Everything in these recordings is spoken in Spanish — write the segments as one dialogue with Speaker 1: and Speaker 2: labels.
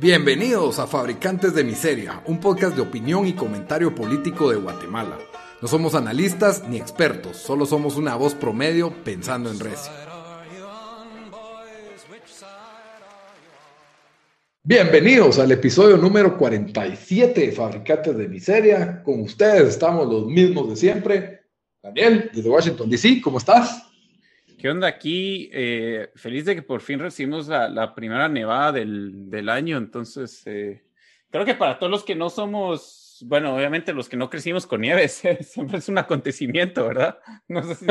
Speaker 1: Bienvenidos a Fabricantes de Miseria, un podcast de opinión y comentario político de Guatemala. No somos analistas ni expertos, solo somos una voz promedio pensando en Recio. Bienvenidos al episodio número 47 de Fabricantes de Miseria. Con ustedes estamos los mismos de siempre. Daniel, desde Washington, D.C., ¿cómo estás?
Speaker 2: ¿Qué onda aquí? Eh, feliz de que por fin recibimos la, primera nevada del, año. Entonces, eh, creo que para todos los que no somos, bueno, obviamente los que no crecimos con nieve, siempre es un acontecimiento, ¿verdad? No sé si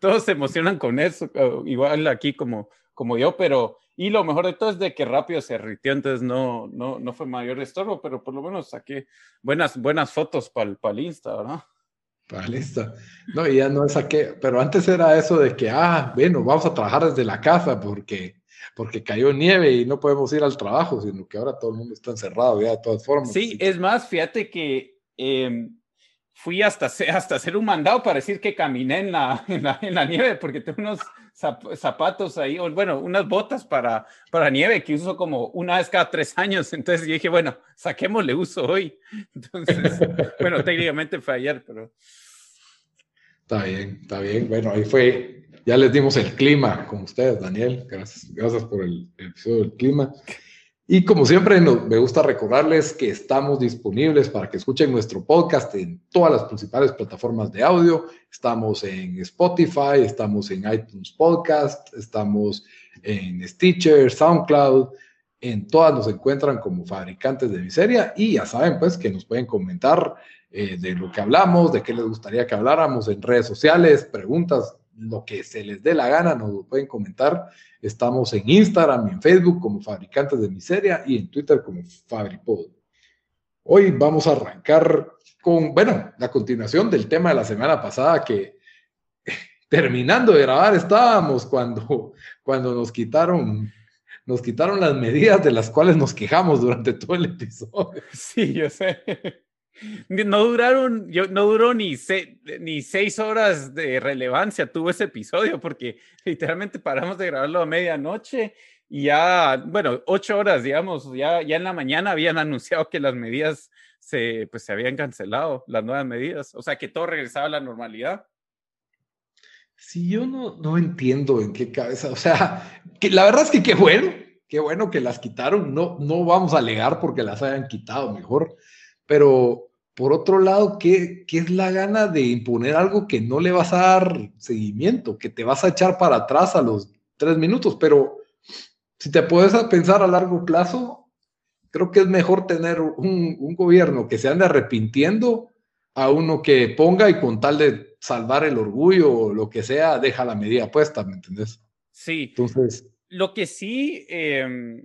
Speaker 2: todos, se emocionan con eso, igual aquí como, como yo, pero, y lo mejor de todo es de que rápido se derritió, entonces no, no, no fue mayor estorbo, pero por lo menos saqué buenas, buenas fotos para el Insta, ¿verdad?
Speaker 1: Ah, listo. No, y ya no es qué, pero antes era eso de que, ah, bueno, vamos a trabajar desde la casa porque, porque cayó nieve y no podemos ir al trabajo, sino que ahora todo el mundo está encerrado ya de todas formas.
Speaker 2: Sí, es más, fíjate que em, fui hasta, hasta hacer un mandado para decir que caminé en la, en la, en la nieve, porque tengo unos zapatos ahí, o bueno, unas botas para, para nieve que uso como una vez cada tres años. Entonces yo dije, bueno, saquémosle uso hoy. Entonces, bueno, técnicamente fue ayer, pero...
Speaker 1: Está bien, está bien. Bueno, ahí fue, ya les dimos el clima con ustedes, Daniel. Gracias, gracias por el, episodio del clima. Y como siempre, me gusta recordarles que estamos disponibles para que escuchen nuestro podcast en todas las principales plataformas de audio. Estamos en Spotify, estamos en iTunes Podcast, estamos en Stitcher, SoundCloud. En todas nos encuentran como fabricantes de miseria y ya saben pues que nos pueden comentar eh, de lo que hablamos, de qué les gustaría que habláramos en redes sociales, preguntas, lo que se les dé la gana, nos lo pueden comentar. Estamos en Instagram y en Facebook como Fabricantes de Miseria y en Twitter como Fabripod. Hoy vamos a arrancar con, bueno, la continuación del tema de la semana pasada que terminando de grabar estábamos cuando, cuando nos quitaron nos quitaron las medidas de las cuales nos quejamos durante todo el episodio.
Speaker 2: Sí, yo sé. No duraron, yo, no duró ni, ni seis horas de relevancia tuvo ese episodio porque literalmente paramos de grabarlo a medianoche y ya, bueno, ocho horas, digamos, ya, ya en la mañana habían anunciado que las medidas se, pues, se habían cancelado, las nuevas medidas, o sea que todo regresaba a la normalidad.
Speaker 1: Sí, yo no, no entiendo en qué cabeza, o sea, que la verdad es que qué bueno, qué bueno que las quitaron, no, no vamos a alegar porque las hayan quitado mejor, pero por otro lado, ¿qué, ¿qué, es la gana de imponer algo que no le vas a dar seguimiento, que te vas a echar para atrás a los tres minutos? Pero si te puedes pensar a largo plazo, creo que es mejor tener un, un gobierno que se ande arrepintiendo a uno que ponga y con tal de salvar el orgullo o lo que sea, deja la medida puesta, ¿me entendés?
Speaker 2: Sí. Entonces. Lo que sí, eh,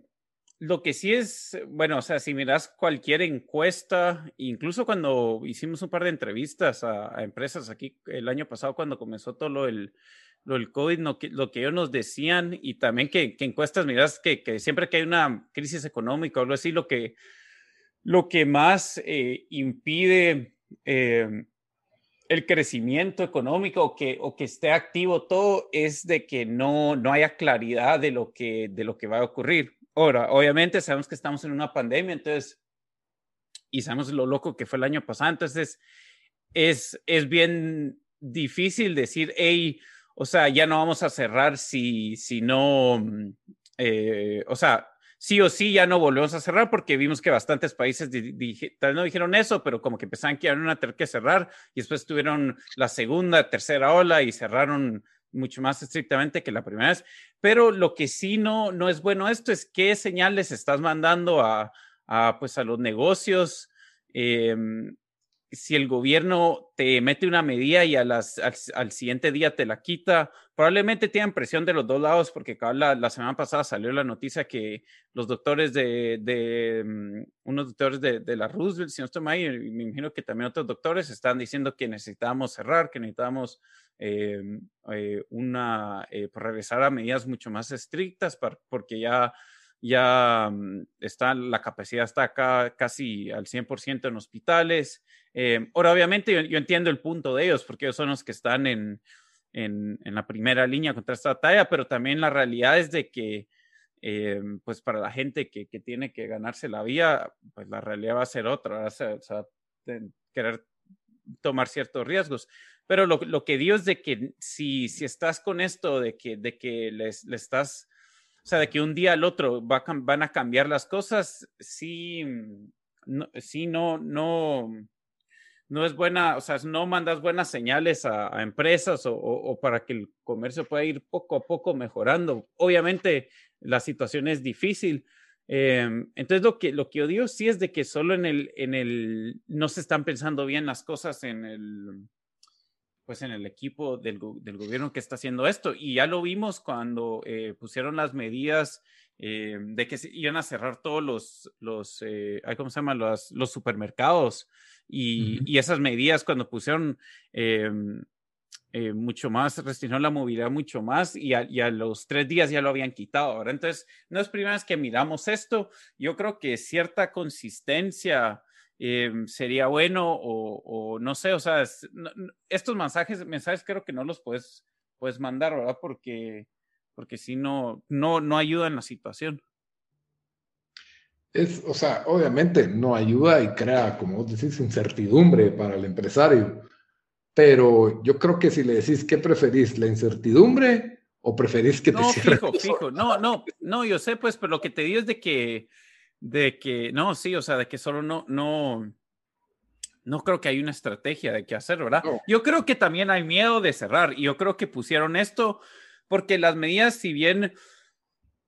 Speaker 2: lo que sí es, bueno, o sea, si miras cualquier encuesta, incluso cuando hicimos un par de entrevistas a, empresas aquí el año pasado, cuando comenzó todo lo del, lo COVID, lo que, lo que ellos nos decían y también que, que encuestas, miras que, que, siempre que hay una crisis económica o algo así, lo que, lo que más eh, impide eh, el crecimiento económico o que, o que esté activo todo es de que no, no haya claridad de lo, que, de lo que va a ocurrir. Ahora, obviamente sabemos que estamos en una pandemia, entonces, y sabemos lo loco que fue el año pasado, entonces es, es bien difícil decir, hey, o sea, ya no vamos a cerrar si, si no, eh, o sea, sí o sí ya no volvemos a cerrar porque vimos que bastantes países tal no dijeron eso, pero como que empezaban que iban a tener que cerrar y después tuvieron la segunda, tercera ola y cerraron mucho más estrictamente que la primera vez. Pero lo que sí no, no es bueno esto es qué señales estás mandando a, a pues a los negocios. Em, si el gobierno te mete una medida y a las, al, siguiente día te la quita, probablemente tienen presión de los dos lados, porque la, la semana pasada salió la noticia que los doctores de, de mm, unos doctores de, la Roosevelt, si no estoy y me imagino que también otros doctores están diciendo que necesitamos cerrar, que necesitamos eh, eh, una, eh, pues, regresar a medidas mucho más estrictas porque ya, ya mm, está, la capacidad está acá casi al 100% en hospitales. ahora, obviamente, yo, entiendo el punto de ellos porque ellos son los que están en, en, la primera línea contra esta batalla, pero también la realidad es de que eh, pues para la gente que, que, tiene que ganarse la vida, pues la realidad va a ser otra, o sea, querer tomar ciertos riesgos. Pero lo, lo, que digo es de que si, si estás con esto, de que, de que les, le estás, o sea, de que un día al otro va, van a cambiar las cosas, sí, no, sí, no, no, no es buena, o sea, no mandas buenas señales a, empresas o, o, para que el comercio pueda ir poco a poco mejorando. Obviamente la situación es difícil. Em, entonces lo que, lo que odio sí es de que solo en el, en el, no se están pensando bien las cosas en el, pues en el equipo del, del gobierno que está haciendo esto. Y ya lo vimos cuando eh, pusieron las medidas eh, de que iban a cerrar todos los, los eh, ¿cómo se llama? Los, los supermercados. Y, y, esas medidas cuando pusieron eh, mucho más, restringió la movilidad mucho más y a, y a, los tres días ya lo habían quitado. Ahora, entonces, no es primera vez que miramos esto. Yo creo que cierta consistencia eh, sería bueno o, o, no sé, o sea, estos mensajes, mensajes creo que no los puedes, puedes mandar, ¿verdad? Porque, porque si no, no, no ayuda en la situación.
Speaker 1: Es, o sea, obviamente no ayuda y crea, como vos decís, incertidumbre para el empresario. Pero yo creo que si le decís, ¿qué preferís? ¿La incertidumbre o preferís que te
Speaker 2: no, Fijo, fijo. No, no, no, yo sé, pues, pero lo que te digo es de que de que, no, sí, o sea, de que solo no, no, no creo que hay una estrategia de qué hacer, ¿verdad? Yo creo que también hay miedo de cerrar y yo creo que pusieron esto porque las medidas, si bien,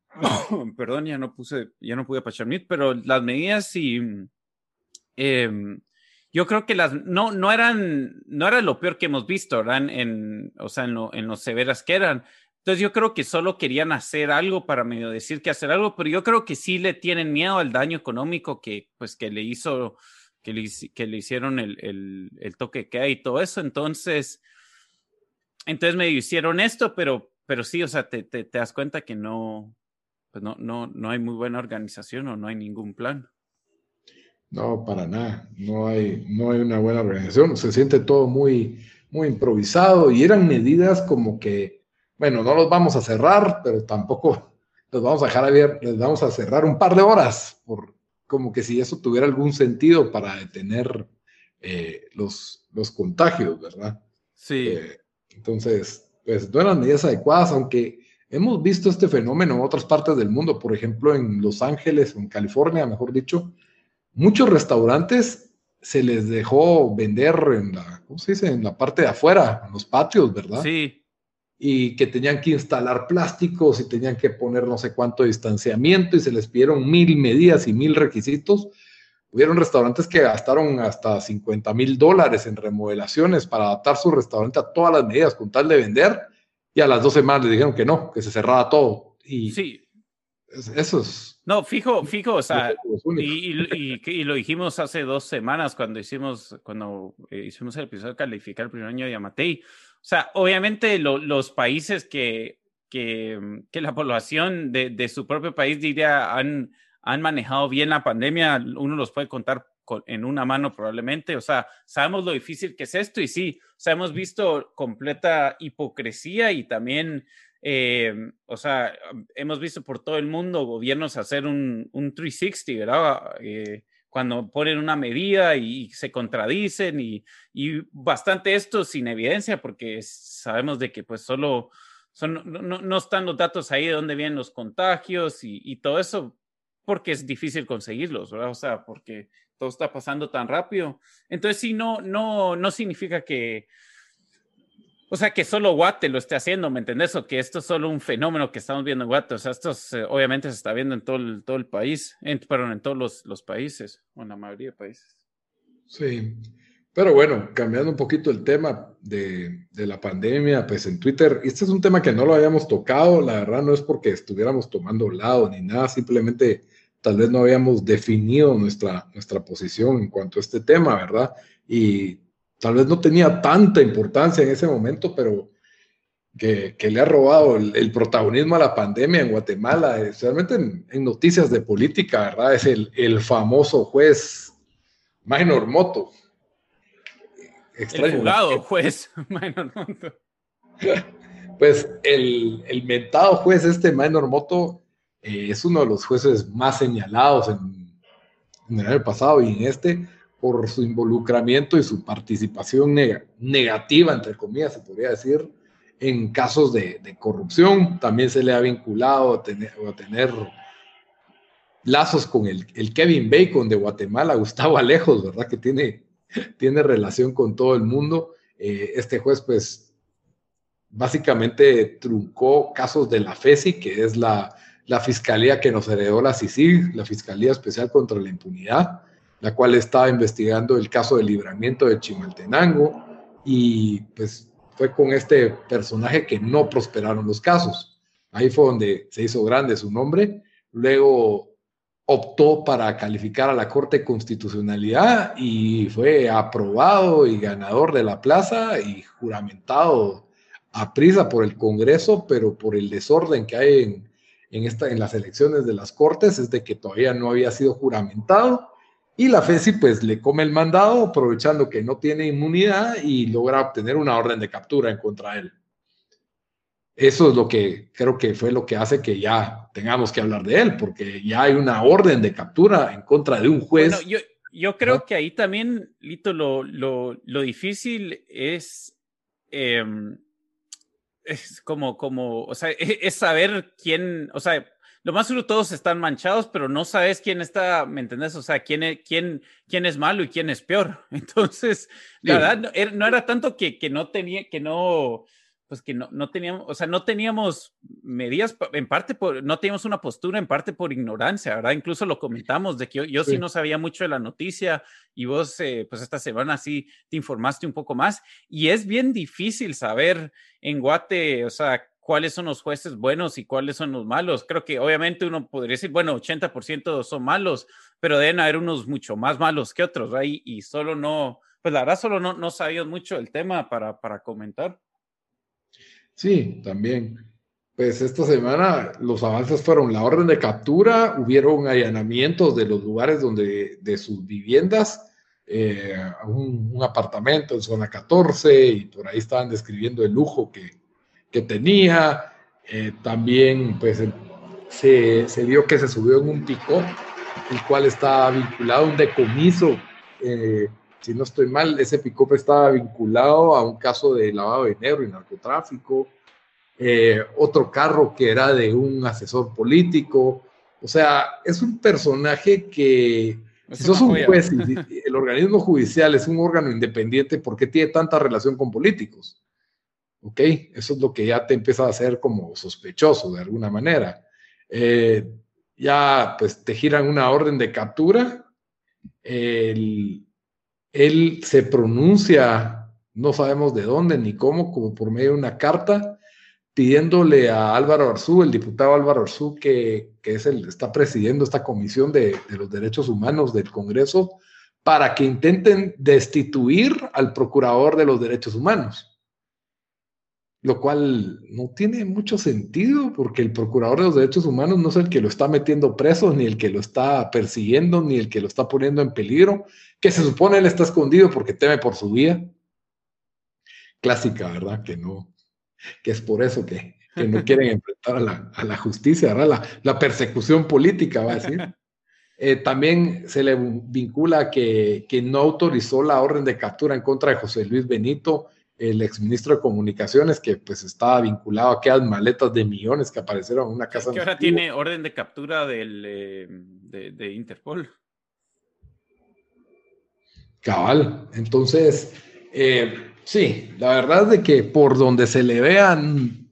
Speaker 2: perdón, ya no puse, ya no pude pachar pero las medidas sí, em, yo creo que las, no, no eran, no era lo peor que hemos visto, ¿verdad? En, o sea, en lo, en lo severas que eran, entonces yo creo que solo querían hacer algo para medio decir que hacer algo, pero yo creo que sí le tienen miedo al daño económico que pues que le hizo, que le, que le hicieron el, el, toque que hay y todo eso. Entonces, entonces medio hicieron esto, pero, pero sí, o sea, te, te, das cuenta que no, pues no, no, no hay muy buena organización o no hay ningún plan.
Speaker 1: No, para nada. No hay, no hay una buena organización. Se siente todo muy, muy improvisado y eran medidas como que bueno, no los vamos a cerrar, pero tampoco los vamos a dejar abiertos, les vamos a cerrar un par de horas, por, como que si eso tuviera algún sentido para detener eh, los, los contagios, ¿verdad?
Speaker 2: Sí. Eh,
Speaker 1: entonces, pues no eran medidas adecuadas, aunque hemos visto este fenómeno en otras partes del mundo, por ejemplo, en Los Ángeles, en California, mejor dicho, muchos restaurantes se les dejó vender en la, ¿cómo se dice? En la parte de afuera, en los patios, ¿verdad?
Speaker 2: Sí
Speaker 1: y que tenían que instalar plásticos y tenían que poner no sé cuánto distanciamiento y se les pidieron mil medidas y mil requisitos. Hubieron restaurantes que gastaron hasta 50 mil dólares en remodelaciones para adaptar su restaurante a todas las medidas con tal de vender y a las dos semanas le dijeron que no, que se cerraba todo. Y
Speaker 2: sí.
Speaker 1: Eso es.
Speaker 2: No, fijo, fijo, o sea, y, y, lo dijimos hace dos semanas cuando hicimos, cuando eh, hicimos el episodio de calificar el primer año de Yamatei o sea, obviamente los países que, que, que la población de, de, su propio país diría han, han manejado bien la pandemia, uno los puede contar en una mano probablemente. O sea, sabemos lo difícil que es esto y sí, o sea, hemos visto completa hipocresía y también, eh, o sea, hemos visto por todo el mundo gobiernos hacer un, un 360, ¿verdad? Eh, cuando ponen una medida y se contradicen y, y bastante esto sin evidencia porque sabemos de que pues solo son, no, no, están los datos ahí de dónde vienen los contagios y, y, todo eso porque es difícil conseguirlos, ¿verdad? O sea, porque todo está pasando tan rápido. Entonces sí, no, no, no significa que, o sea, que solo Guate lo esté haciendo, ¿me entendés? O que esto es solo un fenómeno que estamos viendo en Guate. O sea, esto obviamente se está viendo en todo el, todo el país, en, perdón, en todos los, los países, o en la mayoría de países.
Speaker 1: Sí, pero bueno, cambiando un poquito el tema de, de, la pandemia, pues en Twitter, este es un tema que no lo habíamos tocado, la verdad no es porque estuviéramos tomando lado ni nada, simplemente tal vez no habíamos definido nuestra, nuestra posición en cuanto a este tema, ¿verdad? Y tal vez no tenía tanta importancia en ese momento, pero que, le ha robado el, protagonismo a la pandemia en Guatemala, especialmente en, noticias de política, ¿verdad? Es el, famoso juez Minor Moto.
Speaker 2: el jugado juez Minor Moto.
Speaker 1: Pues el, el mentado juez este Minor Moto eh, es uno de los jueces más señalados en, en, el año pasado y en este por su involucramiento y su participación negativa, entre comillas, se podría decir, en casos de, corrupción. También se le ha vinculado a tener, a tener lazos con el, Kevin Bacon de Guatemala, Gustavo Alejos, ¿verdad? Que tiene, tiene relación con todo el mundo. Eh, este juez, pues, básicamente truncó casos de la FESI, que es la, la fiscalía que nos heredó la CICIG, la Fiscalía Especial contra la Impunidad, la cual estaba investigando el caso de libramiento de Chimaltenango y pues fue con este personaje que no prosperaron los casos. Ahí fue donde se hizo grande su nombre. Luego optó para calificar a la Corte de Constitucionalidad y fue aprobado y ganador de la plaza y juramentado a prisa por el Congreso, pero por el desorden que hay en, en, esta, en las elecciones de las Cortes, es de que todavía no había sido juramentado y la FESI pues le come el mandado aprovechando que no tiene inmunidad y logra obtener una orden de captura en contra de él. Eso es lo que creo que fue lo que hace que ya tengamos que hablar de él, porque ya hay una orden de captura en contra de un juez.
Speaker 2: Bueno, yo, yo creo que ahí también, Lito, lo, lo, lo difícil es, em, es como, como, o sea, es saber quién, o sea, lo más seguro todos están manchados, pero no sabes quién está, ¿me entendés? O sea, quién, es, quién, quién es malo y quién es peor. Entonces, la verdad, no era, tanto que, que no tenía, que no, pues que no, no teníamos, o sea, no teníamos medidas, en parte por, no teníamos una postura, en parte por ignorancia, ¿verdad? Incluso lo comentamos de que yo, sí. no sabía mucho de la noticia y vos, eh, pues esta semana sí te informaste un poco más y es bien difícil saber en Guate, o sea, cuáles son los jueces buenos y cuáles son los malos. Creo que obviamente uno podría decir, bueno, 80% son malos, pero deben haber unos mucho más malos que otros, ¿right? Y, solo no, pues la verdad solo no, no sabíamos mucho el tema para, para comentar.
Speaker 1: Sí, también. Pues esta semana los avances fueron la orden de captura, hubieron allanamientos de los lugares donde, de sus viviendas, eh, un, un, apartamento en zona 14 y por ahí estaban describiendo el lujo que, que tenía. Eh, también, pues, se, se, vio que se subió en un pico, el cual estaba vinculado a un decomiso. Eh, si no estoy mal, ese pick estaba vinculado a un caso de lavado de dinero y narcotráfico. Eh, otro carro que era de un asesor político. O sea, es un personaje que, si sos un juez el organismo judicial es un órgano independiente, ¿por qué tiene tanta relación con políticos? ¿Ok? Eso es lo que ya te empieza a hacer como sospechoso de alguna manera. Eh, ya pues te giran una orden de captura, él, él, se pronuncia, no sabemos de dónde ni cómo, como por medio de una carta, pidiéndole a Álvaro Arzú, el diputado Álvaro Arzú, que, que es el, está presidiendo esta comisión de, de los derechos humanos del Congreso, para que intenten destituir al procurador de los derechos humanos lo cual no tiene mucho sentido porque el procurador de los derechos humanos no es el que lo está metiendo preso, ni el que lo está persiguiendo, ni el que lo está poniendo en peligro, que se supone él está escondido porque teme por su vida. Clásica, ¿verdad? Que no, que es por eso que, no quieren enfrentar a la, justicia, ¿verdad? La, persecución política, va a decir. Eh, también se le vincula que, que no autorizó la orden de captura en contra de José Luis Benito el exministro de Comunicaciones, que pues estaba vinculado a aquellas maletas de millones que aparecieron en una casa.
Speaker 2: Que ahora tiene orden de captura del, eh, de, Interpol.
Speaker 1: Cabal. Entonces, eh, sí, la verdad es de que por donde se le vean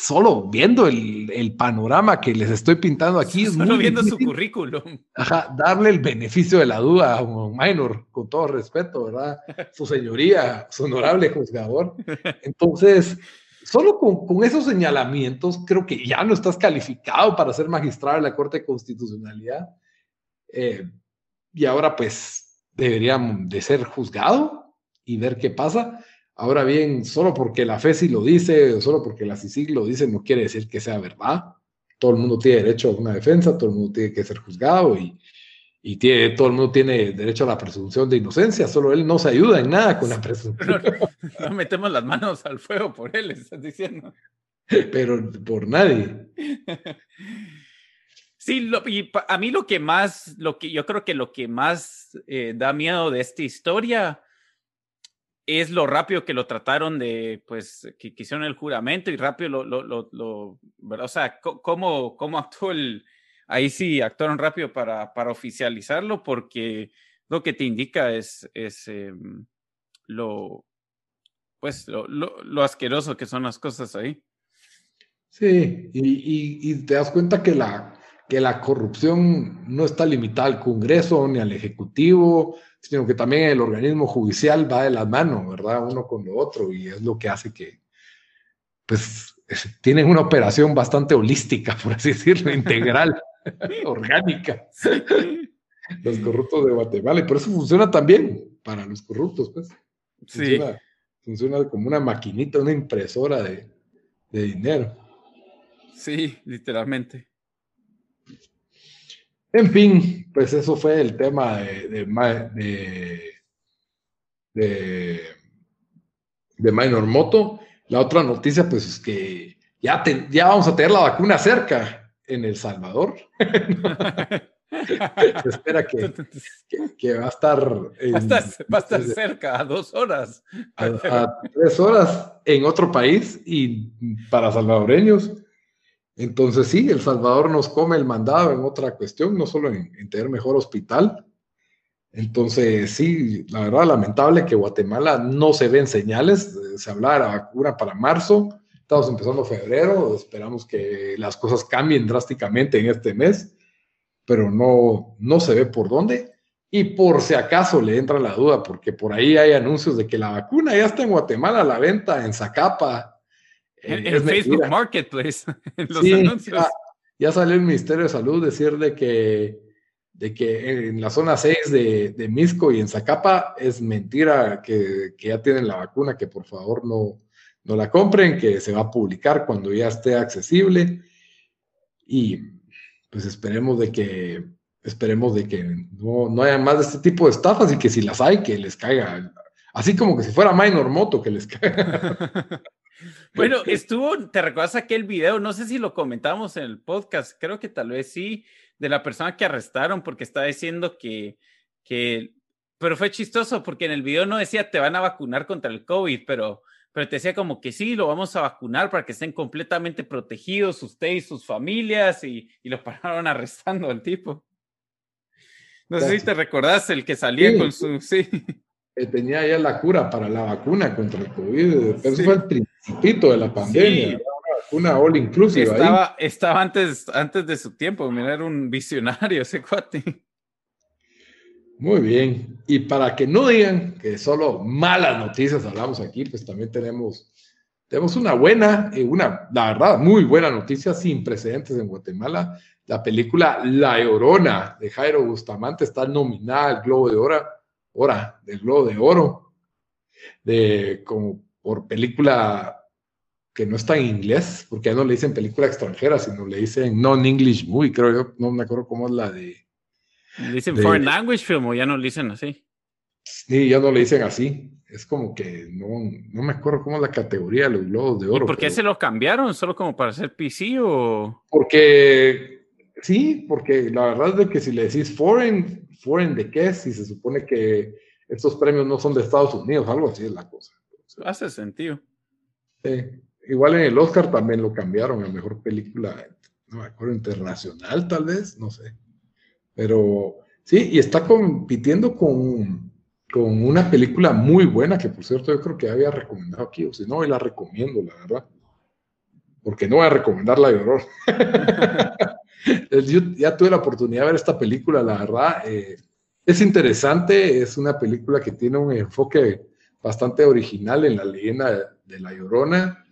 Speaker 1: solo viendo el, panorama que les estoy pintando aquí.
Speaker 2: Es solo viendo su currículum.
Speaker 1: Ajá, darle el beneficio de la duda a un minor, con todo respeto, ¿verdad? Su señoría, su honorable juzgador. Entonces, solo con, esos señalamientos, creo que ya no estás calificado para ser magistrado de la Corte de Constitucionalidad. Eh, y ahora, pues, deberían de ser juzgado y ver qué pasa. Ahora bien, solo porque la FESI lo dice, solo porque la CICIG lo dice, no quiere decir que sea verdad. Todo el mundo tiene derecho a una defensa, todo el mundo tiene que ser juzgado y, y tiene, todo el mundo tiene derecho a la presunción de inocencia, solo él no se ayuda en nada con la presunción.
Speaker 2: No, metemos las manos al fuego por él, estás diciendo.
Speaker 1: Pero por nadie.
Speaker 2: Sí, y a mí lo que más, lo que yo creo que lo que más eh, da miedo de esta historia es lo rápido que lo trataron de, pues, que, hicieron el juramento y rápido lo, lo, lo, lo o sea, cómo, cómo actuó el, ahí sí actuaron rápido para, para oficializarlo porque lo que te indica es, es em, lo, pues, lo, lo, asqueroso que son las cosas ahí.
Speaker 1: Sí, y, y te das cuenta que la, que la corrupción no está limitada al Congreso ni al Ejecutivo, sino que también el organismo judicial va de las manos, ¿verdad? Uno con lo otro, y es lo que hace que, pues, tienen una operación bastante holística, por así decirlo, integral, orgánica. Los corruptos de Guatemala, y por eso funciona también para los corruptos, pues. Funciona, sí. funciona como una maquinita, una impresora de, de dinero.
Speaker 2: Sí, literalmente.
Speaker 1: En fin, pues eso fue el tema de, de, de, de, Minor Moto. La otra noticia, pues es que ya, ya vamos a tener la vacuna cerca en El Salvador. Se espera que, que, va a estar.
Speaker 2: va, a estar cerca, a dos horas.
Speaker 1: a, tres horas en otro país y para salvadoreños entonces sí, El Salvador nos come el mandado en otra cuestión, no solo en, tener mejor hospital. Entonces sí, la verdad lamentable que Guatemala no se ven señales, se hablaba de vacuna para marzo, estamos empezando febrero, esperamos que las cosas cambien drásticamente en este mes, pero no, no se ve por dónde. Y por si acaso le entra la duda, porque por ahí hay anuncios de que la vacuna ya está en Guatemala la venta en Zacapa,
Speaker 2: en el Facebook Marketplace, en los anuncios.
Speaker 1: Ya, salió el Ministerio de Salud decir de que, de que en la zona 6 de, de Misco y en Zacapa es mentira que, que, ya tienen la vacuna, que por favor no, no la compren, que se va a publicar cuando ya esté accesible. Y pues esperemos de que esperemos de que no, no haya más de este tipo de estafas y que si las hay, que les caiga. Así como que si fuera Minor Moto, que les caiga.
Speaker 2: Bueno, estuvo, ¿te recuerdas aquel video? No sé si lo comentamos en el podcast, creo que tal vez sí, de la persona que arrestaron porque estaba diciendo que, que, pero fue chistoso porque en el video no decía te van a vacunar contra el COVID, pero, pero te decía como que sí, lo vamos a vacunar para que estén completamente protegidos usted y sus familias y, y lo pararon arrestando al tipo. No sé si te recordás el que salía con su, sí
Speaker 1: tenía ya la cura para la vacuna contra el COVID. Eso fue el principito de la pandemia. Una vacuna all inclusive.
Speaker 2: Estaba, estaba antes, antes de su tiempo. Mira, era un visionario ese cuate.
Speaker 1: Muy bien. Y para que no digan que solo malas noticias hablamos aquí, pues también tenemos, tenemos una buena, y una, la verdad, muy buena noticia sin precedentes en Guatemala. La película La Llorona de Jairo Bustamante está nominada al Globo de Oro hora del Globo de Oro, de como por película que no está en inglés, porque ya no le dicen película extranjera, sino le dicen non-English movie, creo yo, no me acuerdo cómo es la de...
Speaker 2: ¿Le dicen foreign language film o ya no le dicen así?
Speaker 1: Sí, ya no le dicen así. Es como que no, no me acuerdo cómo es la categoría de los globos de oro.
Speaker 2: ¿Y por qué se lo cambiaron? ¿Solo como para hacer PC o...?
Speaker 1: Porque, sí, porque la verdad es de que si le decís foreign, foreign de qué si se supone que estos premios no son de Estados Unidos, algo así es la cosa.
Speaker 2: Hace sentido.
Speaker 1: Sí. Igual en el Oscar también lo cambiaron a mejor película, no me acuerdo, internacional tal vez, no sé. Pero sí, y está compitiendo con, con una película muy buena que por cierto yo creo que había recomendado aquí, o si no, hoy la recomiendo, la verdad. Porque no voy a recomendar la horror. Yo ya tuve la oportunidad de ver esta película, la verdad. Eh, es interesante, es una película que tiene un enfoque bastante original en la leyenda de La Llorona,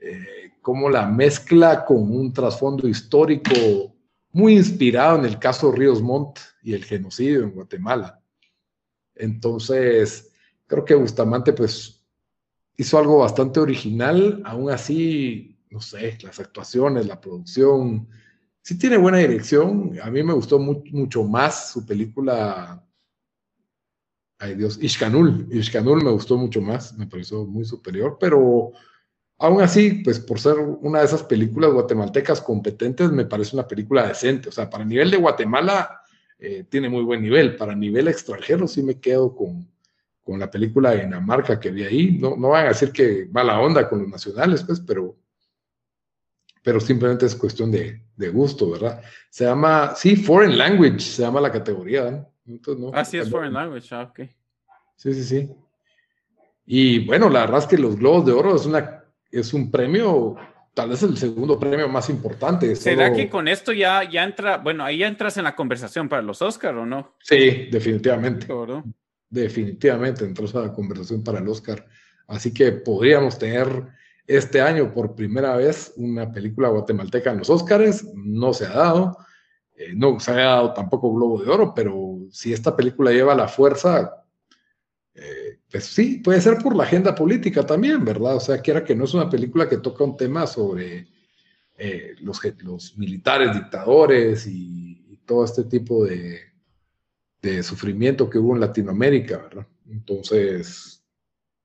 Speaker 1: eh, como la mezcla con un trasfondo histórico muy inspirado en el caso Ríos Montt y el genocidio en Guatemala. Entonces, creo que Bustamante pues hizo algo bastante original, aún así, no sé, las actuaciones, la producción, sí tiene buena dirección. A mí me gustó mucho más su película. Ay Dios, Ishkanul. Ishkanul me gustó mucho más, me pareció muy superior, pero Aún así, pues por ser una de esas películas guatemaltecas competentes, me parece una película decente. O sea, para nivel de Guatemala eh, tiene muy buen nivel. Para nivel extranjero sí me quedo con, con la película de Dinamarca que vi ahí. No, no van a decir que va la onda con los nacionales, pues, pero, pero simplemente es cuestión de, de gusto, ¿verdad? Se llama, sí, Foreign Language, se llama la categoría.
Speaker 2: Entonces, no, ah, sí, es Foreign Language, ah, ok.
Speaker 1: Sí, sí, sí. Y bueno, la verdad es que los Globos de Oro es, una, es un premio, tal vez el segundo premio más importante.
Speaker 2: ¿Será que con esto ya, ya entra, bueno, ahí ya entras en la conversación para los Oscar o no?
Speaker 1: Sí, definitivamente. Definitivamente entró a la conversación para el Oscar. Así que podríamos tener este año por primera vez una película guatemalteca en los Oscars. No se ha dado. Eh, no se ha dado tampoco Globo de Oro, pero si esta película lleva la fuerza, eh, pues sí, puede ser por la agenda política también, ¿verdad? O sea, quiera que no es una película que toca un tema sobre eh, los, los, militares dictadores y, todo este tipo de, de, sufrimiento que hubo en Latinoamérica, ¿verdad? Entonces,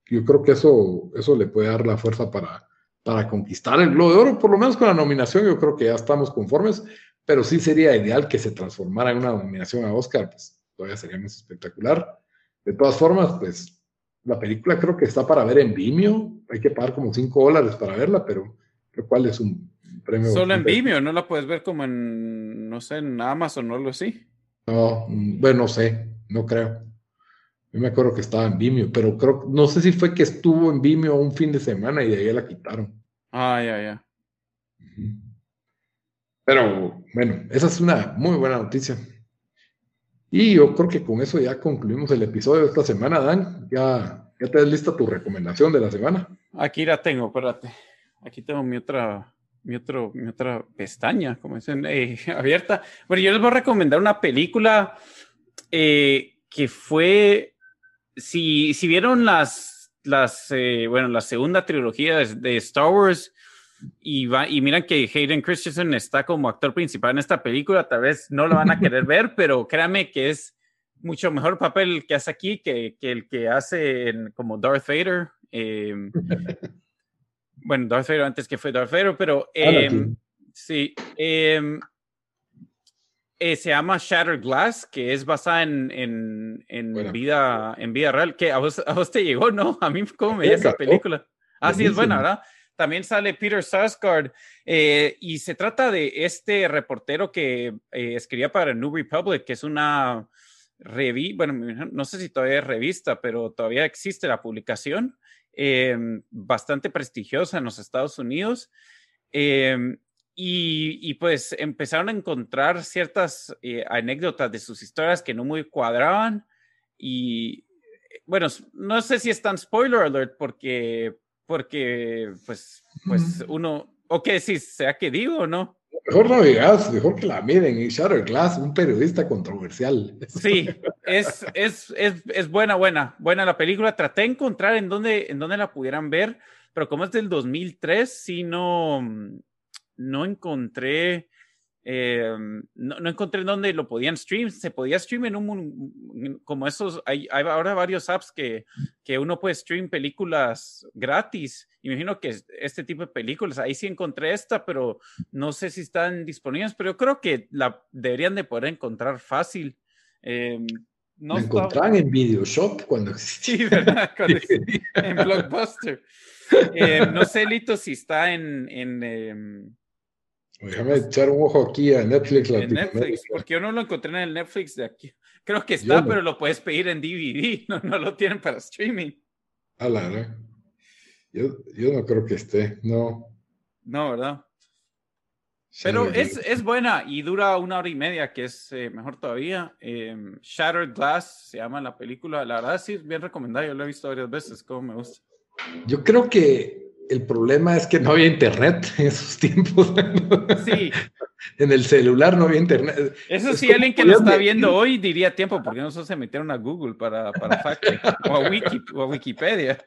Speaker 1: yo creo que eso, eso le puede dar la fuerza para, para conquistar el Globo de Oro, por lo menos con la nominación, yo creo que ya estamos conformes, pero sí sería ideal que se transformara en una nominación a Oscar, pues todavía sería más espectacular. De todas formas, pues la película creo que está para ver en Vimeo. Hay que pagar como 5 dólares para verla, pero lo cual es un premio.
Speaker 2: Solo en Vimeo, no la puedes ver como en, no sé, en Amazon o algo así.
Speaker 1: No, mm, bueno, no sé, no creo. Yo me acuerdo que estaba en Vimeo, pero creo, no sé si fue que estuvo en Vimeo un fin de semana y de ahí la quitaron.
Speaker 2: Ah, ya, ya.
Speaker 1: Pero bueno, esa es una muy buena noticia. Y yo creo que con eso ya concluimos el episodio de esta semana, Dan. Ya, ya te lista tu recomendación de la semana.
Speaker 2: Aquí la tengo, espérate. Aquí tengo mi otra, mi, otro, mi otra pestaña, como dicen, eh, abierta. Bueno, yo les voy a recomendar una película eh, que fue, si, si vieron las, las eh, bueno, la segunda trilogía de Star Wars, y, va, y miran que Hayden Christensen está como actor principal en esta película, tal vez no lo van a querer ver, pero créanme que es mucho mejor papel que hace aquí que, que el que hace en, como Darth Vader. Em, bueno, Darth Vader antes que fue Darth Vader, pero em, sí. Em, eh, se llama Shattered Glass, que es basada en, en, en vida, en vida real. que a vos, a vos, te llegó, ¿no? A mí, ¿cómo me esa película? Ah, sí, es buena, ¿verdad? También sale Peter Sarsgaard eh, y se trata de este reportero que eh, escribía para New Republic, que es una revista, bueno, no sé si todavía es revista, pero todavía existe la publicación, em, bastante prestigiosa en los Estados Unidos. Em, y, y, pues empezaron a encontrar ciertas eh, anécdotas de sus historias que no muy cuadraban. Y bueno, no sé si es tan spoiler alert porque porque pues, pues uno, o si sea que digo no.
Speaker 1: Mejor no digas, mejor que la miren. Y Glass, un periodista controversial.
Speaker 2: Sí, es, es, es, es, buena, buena, buena la película. Traté de encontrar en dónde, en dónde la pudieran ver, pero como es del 2003, sí no, no encontré eh, no, no, encontré en dónde lo podían stream. Se podía stream en un, como esos, hay, hay, ahora varios apps que, que uno puede stream películas gratis. Imagino que este tipo de películas, ahí sí encontré esta, pero no sé si están disponibles, pero yo creo que la deberían de poder encontrar fácil. Eh,
Speaker 1: no encontraban en Videoshop cuando existía.
Speaker 2: Sí, ¿verdad? en Blockbuster. Eh, no sé, Lito, si está en, en em,
Speaker 1: Déjame echar un ojo aquí a Netflix.
Speaker 2: En Netflix, porque yo no lo encontré en el Netflix de aquí. Creo que está, pero lo puedes pedir en DVD, no, no lo tienen para streaming.
Speaker 1: Ah, la yo, yo no creo que esté, no.
Speaker 2: No, ¿verdad? Pero es, es, buena y dura una hora y media, que es eh, mejor todavía. Em, Shattered Glass se llama la película. La verdad sí es bien recomendada, yo lo he visto varias veces, como me gusta.
Speaker 1: Yo creo que el problema es que no había internet en esos tiempos.
Speaker 2: Sí.
Speaker 1: en el celular no había internet.
Speaker 2: Eso sí, alguien que lo está viendo hoy diría tiempo, porque no se metieron a Google para, para fact o, a Wiki, o a Wikipedia.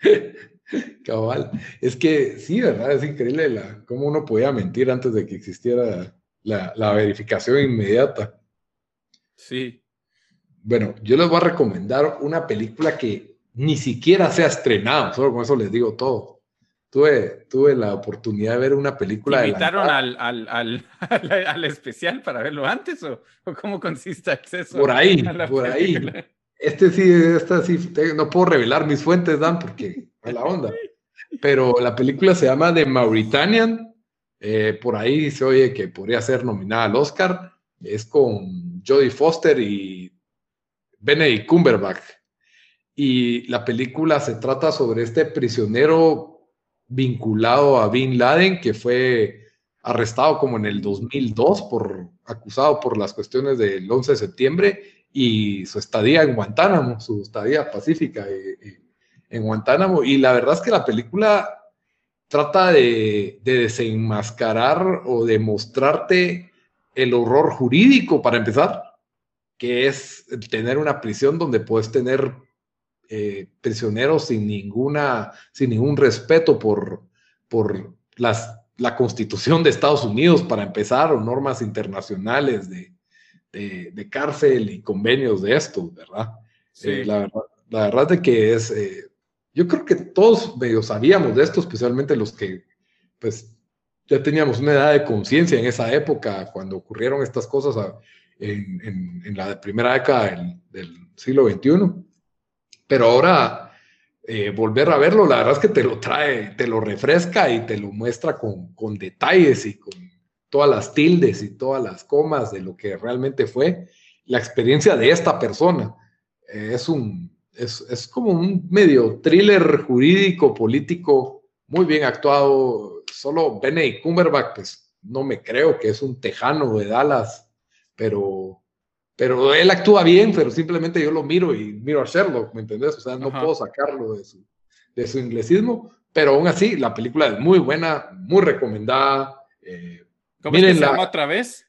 Speaker 1: Cabal. Es que sí, ¿verdad? Es increíble la, cómo uno podía mentir antes de que existiera la, la verificación inmediata.
Speaker 2: Sí.
Speaker 1: Bueno, yo les voy a recomendar una película que ni siquiera se ha estrenado, solo con eso les digo todo tuve, tuve la oportunidad de ver una película.
Speaker 2: ¿Te invitaron al, al, al, al, especial para verlo antes o, cómo consiste acceso?
Speaker 1: Por ahí, por ahí. Este sí, esta sí, no puedo revelar mis fuentes, Dan, porque es la onda. Pero la película se llama The Mauritanian. Eh, por ahí se oye que podría ser nominada al Oscar. Es con Jodie Foster y Benedict Cumberbatch. Y la película se trata sobre este prisionero vinculado a Bin Laden, que fue arrestado como en el 2002 por acusado por las cuestiones del 11 de septiembre y su estadía en Guantánamo, su estadía pacífica eh, eh, en Guantánamo. Y la verdad es que la película trata de, desenmascarar o de mostrarte el horror jurídico para empezar, que es tener una prisión donde puedes tener eh, prisioneros sin, ninguna, sin ningún respeto por, por las, la constitución de Estados Unidos, para empezar, o normas internacionales de, de, cárcel y convenios de esto, ¿verdad? Eh, la, verdad la verdad es que es, eh, yo creo que todos medio sabíamos de esto, especialmente los que, pues, ya teníamos una edad de conciencia en esa época, cuando ocurrieron estas cosas en, en, la primera década del, del siglo XXI. Pero ahora eh, volver a verlo, la verdad es que te lo trae, te lo refresca y te lo muestra con, con detalles y con todas las tildes y todas las comas de lo que realmente fue la experiencia de esta persona. Es un, es, es, como un medio thriller jurídico, político, muy bien actuado. Solo Benny Cumberbatch, pues no me creo que es un tejano de Dallas, pero pero él actúa bien, pero simplemente yo lo miro y miro a Sherlock, ¿me entendés? O sea, no puedo sacarlo de su, de su inglesismo, pero aún así, la película es muy buena, muy recomendada. Eh,
Speaker 2: ¿Cómo se llama otra vez?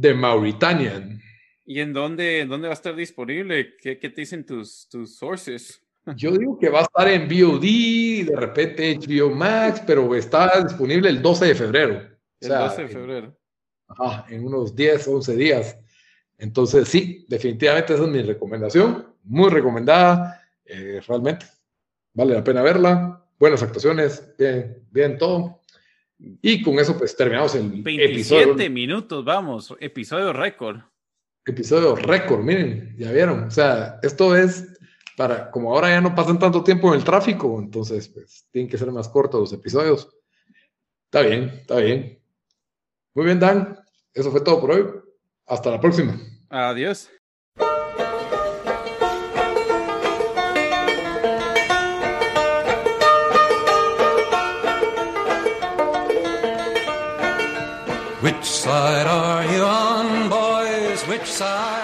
Speaker 1: The Mauritanian.
Speaker 2: ¿Y en dónde, dónde va a estar disponible? ¿Qué, qué te dicen tus, tus sources?
Speaker 1: Yo digo que va a estar en VOD, de repente HBO Max, pero está disponible el 12 de febrero.
Speaker 2: El 12 de febrero.
Speaker 1: ajá, en unos 10, 11 días. Entonces, sí, definitivamente esa es mi recomendación, muy recomendada, eh, realmente. Vale la pena verla, buenas actuaciones, bien, bien todo. Y con eso, pues terminamos el
Speaker 2: 27 minutos, vamos, episodio récord.
Speaker 1: Episodio récord, miren, ya vieron. O sea, esto es para, como ahora ya no pasan tanto tiempo en el tráfico, entonces, pues tienen que ser más cortos los episodios. Está bien, está bien. Muy bien, Dan. Eso fue todo por hoy. Hasta la próxima.
Speaker 2: Adiós. Which side are you on, boys? Which side?